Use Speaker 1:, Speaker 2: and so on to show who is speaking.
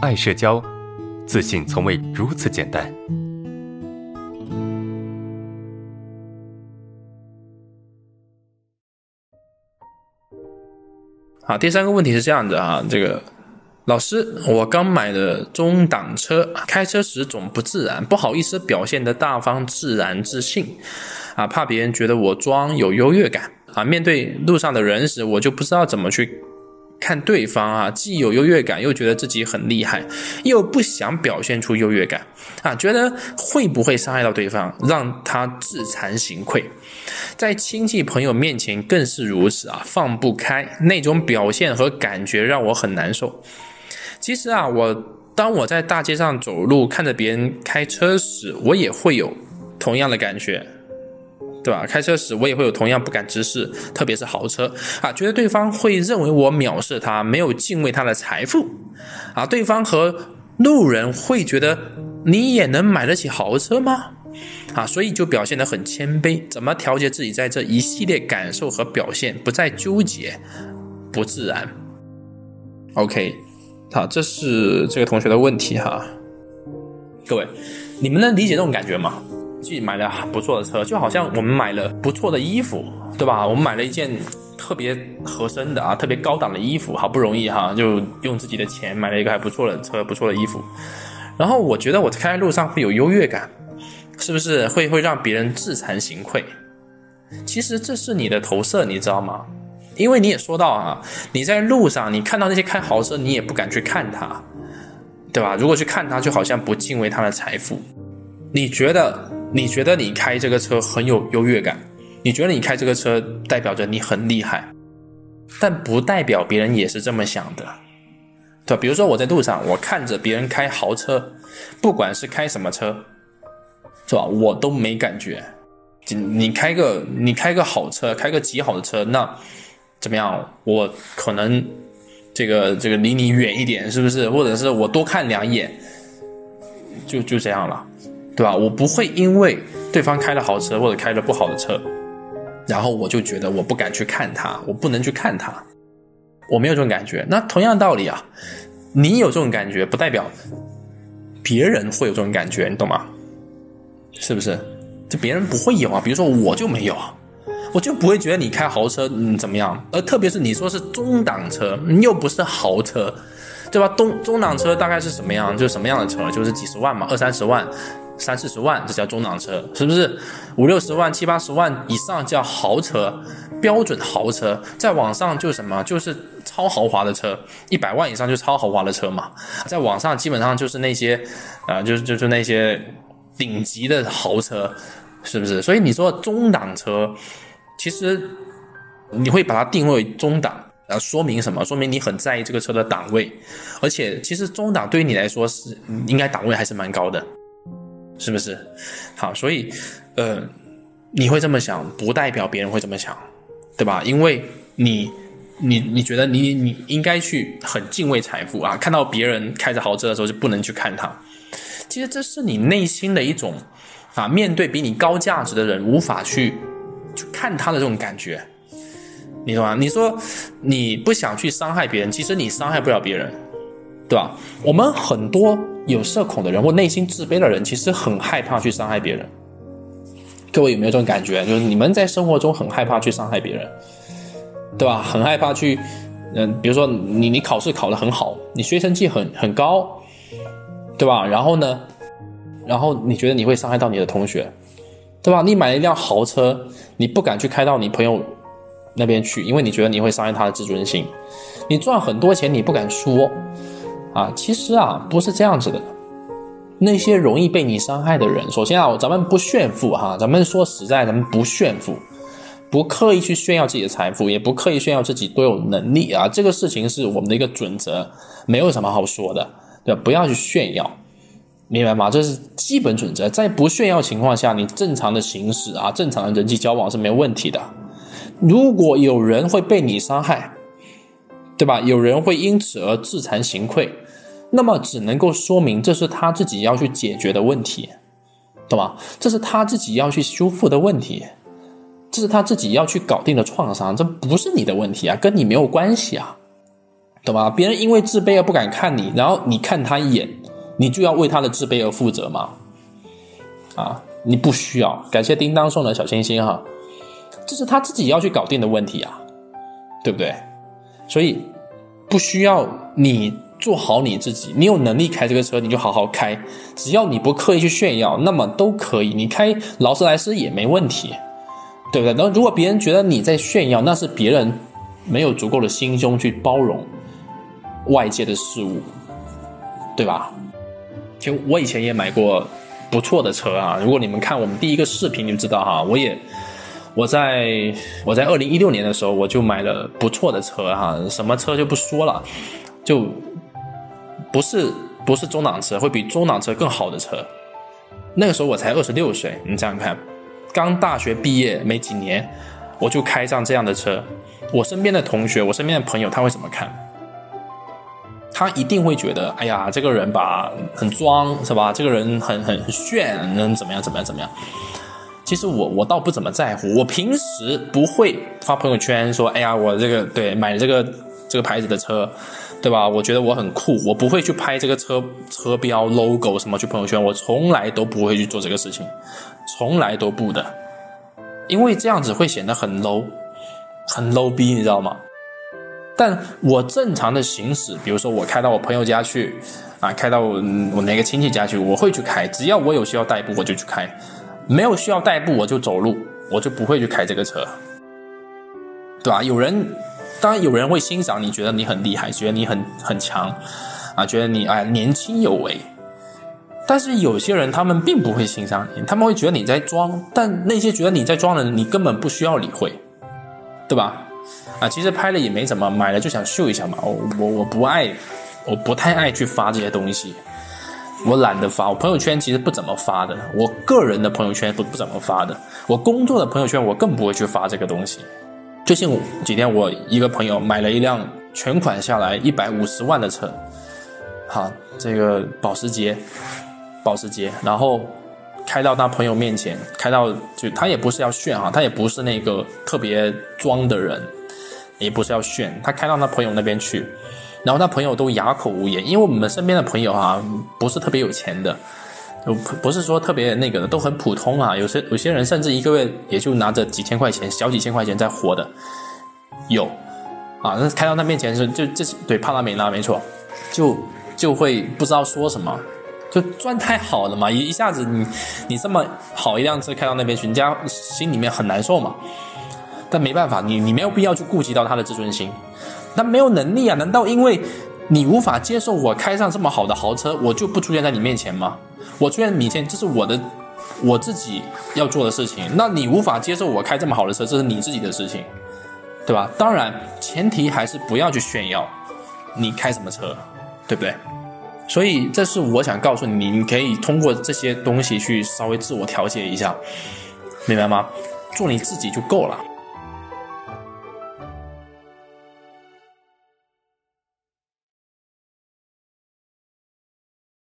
Speaker 1: 爱社交，自信从未如此简单。
Speaker 2: 好，第三个问题是这样的啊，这个老师，我刚买的中档车，开车时总不自然，不好意思表现的大方、自然、自信，啊，怕别人觉得我装有优越感啊，面对路上的人时，我就不知道怎么去。看对方啊，既有优越感，又觉得自己很厉害，又不想表现出优越感啊，觉得会不会伤害到对方，让他自惭形愧，在亲戚朋友面前更是如此啊，放不开那种表现和感觉让我很难受。其实啊，我当我在大街上走路，看着别人开车时，我也会有同样的感觉。对吧？开车时我也会有同样不敢直视，特别是豪车啊，觉得对方会认为我藐视他，没有敬畏他的财富啊。对方和路人会觉得你也能买得起豪车吗？啊，所以就表现得很谦卑，怎么调节自己在这一系列感受和表现，不再纠结，不自然。OK，好，这是这个同学的问题哈。各位，你们能理解这种感觉吗？自己买了不错的车，就好像我们买了不错的衣服，对吧？我们买了一件特别合身的啊，特别高档的衣服，好不容易哈，就用自己的钱买了一个还不错的车，不错的衣服。然后我觉得我开在路上会有优越感，是不是会会让别人自惭形愧？其实这是你的投射，你知道吗？因为你也说到啊，你在路上你看到那些开豪车，你也不敢去看他，对吧？如果去看他，就好像不敬畏他的财富。你觉得？你觉得你开这个车很有优越感，你觉得你开这个车代表着你很厉害，但不代表别人也是这么想的，对吧？比如说我在路上，我看着别人开豪车，不管是开什么车，是吧？我都没感觉。你开个你开个好车，开个极好的车，那怎么样？我可能这个这个离你远一点，是不是？或者是我多看两眼，就就这样了。对吧？我不会因为对方开了豪车或者开了不好的车，然后我就觉得我不敢去看他，我不能去看他，我没有这种感觉。那同样道理啊，你有这种感觉，不代表别人会有这种感觉，你懂吗？是不是？就别人不会有啊。比如说我就没有，我就不会觉得你开豪车嗯怎么样。而特别是你说是中档车，又不是豪车，对吧？中中档车大概是什么样？就是什么样的车？就是几十万嘛，二三十万。三四十万，这叫中档车，是不是？五六十万、七八十万以上叫豪车，标准豪车。在网上就什么，就是超豪华的车，一百万以上就超豪华的车嘛。在网上基本上就是那些，啊，就是就是那些顶级的豪车，是不是？所以你说中档车，其实你会把它定位中档，啊，说明什么？说明你很在意这个车的档位，而且其实中档对于你来说是应该档位还是蛮高的。是不是？好，所以，呃，你会这么想，不代表别人会这么想，对吧？因为你，你，你觉得你，你应该去很敬畏财富啊，看到别人开着豪车的时候就不能去看他。其实这是你内心的一种啊，面对比你高价值的人无法去去看他的这种感觉，你懂吗？你说你不想去伤害别人，其实你伤害不了别人。对吧？我们很多有社恐的人或内心自卑的人，其实很害怕去伤害别人。各位有没有这种感觉？就是你们在生活中很害怕去伤害别人，对吧？很害怕去，嗯，比如说你你考试考得很好，你学习成绩很很高，对吧？然后呢，然后你觉得你会伤害到你的同学，对吧？你买一辆豪车，你不敢去开到你朋友那边去，因为你觉得你会伤害他的自尊心。你赚很多钱，你不敢说。啊，其实啊，不是这样子的。那些容易被你伤害的人，首先啊，咱们不炫富哈，咱们说实在，咱们不炫富，不刻意去炫耀自己的财富，也不刻意炫耀自己多有能力啊。这个事情是我们的一个准则，没有什么好说的，对吧？不要去炫耀，明白吗？这是基本准则。在不炫耀情况下，你正常的行驶啊，正常的人际交往是没有问题的。如果有人会被你伤害，对吧？有人会因此而自惭形愧，那么只能够说明这是他自己要去解决的问题，懂吗？这是他自己要去修复的问题，这是他自己要去搞定的创伤，这不是你的问题啊，跟你没有关系啊。懂吗？别人因为自卑而不敢看你，然后你看他一眼，你就要为他的自卑而负责吗？啊，你不需要。感谢叮当送的小心心哈，这是他自己要去搞定的问题啊，对不对？所以不需要你做好你自己，你有能力开这个车，你就好好开，只要你不刻意去炫耀，那么都可以。你开劳斯莱斯也没问题，对不对？然后如果别人觉得你在炫耀，那是别人没有足够的心胸去包容。外界的事物，对吧？其实我以前也买过不错的车啊。如果你们看我们第一个视频，就知道哈。我也我在我在二零一六年的时候，我就买了不错的车哈。什么车就不说了，就不是不是中档车，会比中档车更好的车。那个时候我才二十六岁，你想想看，刚大学毕业没几年，我就开上这样的车。我身边的同学，我身边的朋友，他会怎么看？他一定会觉得，哎呀，这个人吧，很装，是吧？这个人很很很炫，能怎么样？怎么样？怎么样？其实我我倒不怎么在乎，我平时不会发朋友圈说，哎呀，我这个对买这个这个牌子的车，对吧？我觉得我很酷，我不会去拍这个车车标 logo 什么去朋友圈，我从来都不会去做这个事情，从来都不的，因为这样子会显得很 low，很 low 逼，你知道吗？但我正常的行驶，比如说我开到我朋友家去，啊，开到我哪个亲戚家去，我会去开。只要我有需要代步，我就去开；没有需要代步，我就走路，我就不会去开这个车，对吧？有人，当然有人会欣赏你，觉得你很厉害，觉得你很很强，啊，觉得你哎年轻有为。但是有些人他们并不会欣赏你，他们会觉得你在装。但那些觉得你在装的人，你根本不需要理会，对吧？啊，其实拍了也没怎么，买了就想秀一下嘛。我我我不爱，我不太爱去发这些东西，我懒得发。我朋友圈其实不怎么发的，我个人的朋友圈不不怎么发的。我工作的朋友圈我更不会去发这个东西。最近几天，我一个朋友买了一辆全款下来一百五十万的车，好，这个保时捷，保时捷，然后。开到他朋友面前，开到就他也不是要炫哈，他也不是那个特别装的人，也不是要炫。他开到他朋友那边去，然后他朋友都哑口无言，因为我们身边的朋友哈，不是特别有钱的，就不是说特别那个的，都很普通啊。有些有些人甚至一个月也就拿着几千块钱，小几千块钱在活的，有啊。那开到他面前是就这对帕拉梅拉没错，就就会不知道说什么。就赚太好了嘛，一一下子你你这么好一辆车开到那边去，人家心里面很难受嘛。但没办法，你你没有必要去顾及到他的自尊心，那没有能力啊？难道因为你无法接受我开上这么好的豪车，我就不出现在你面前吗？我出现面前，这是我的我自己要做的事情。那你无法接受我开这么好的车，这是你自己的事情，对吧？当然，前提还是不要去炫耀你开什么车，对不对？所以，这是我想告诉你，你可以通过这些东西去稍微自我调节一下，明白吗？做你自己就够了。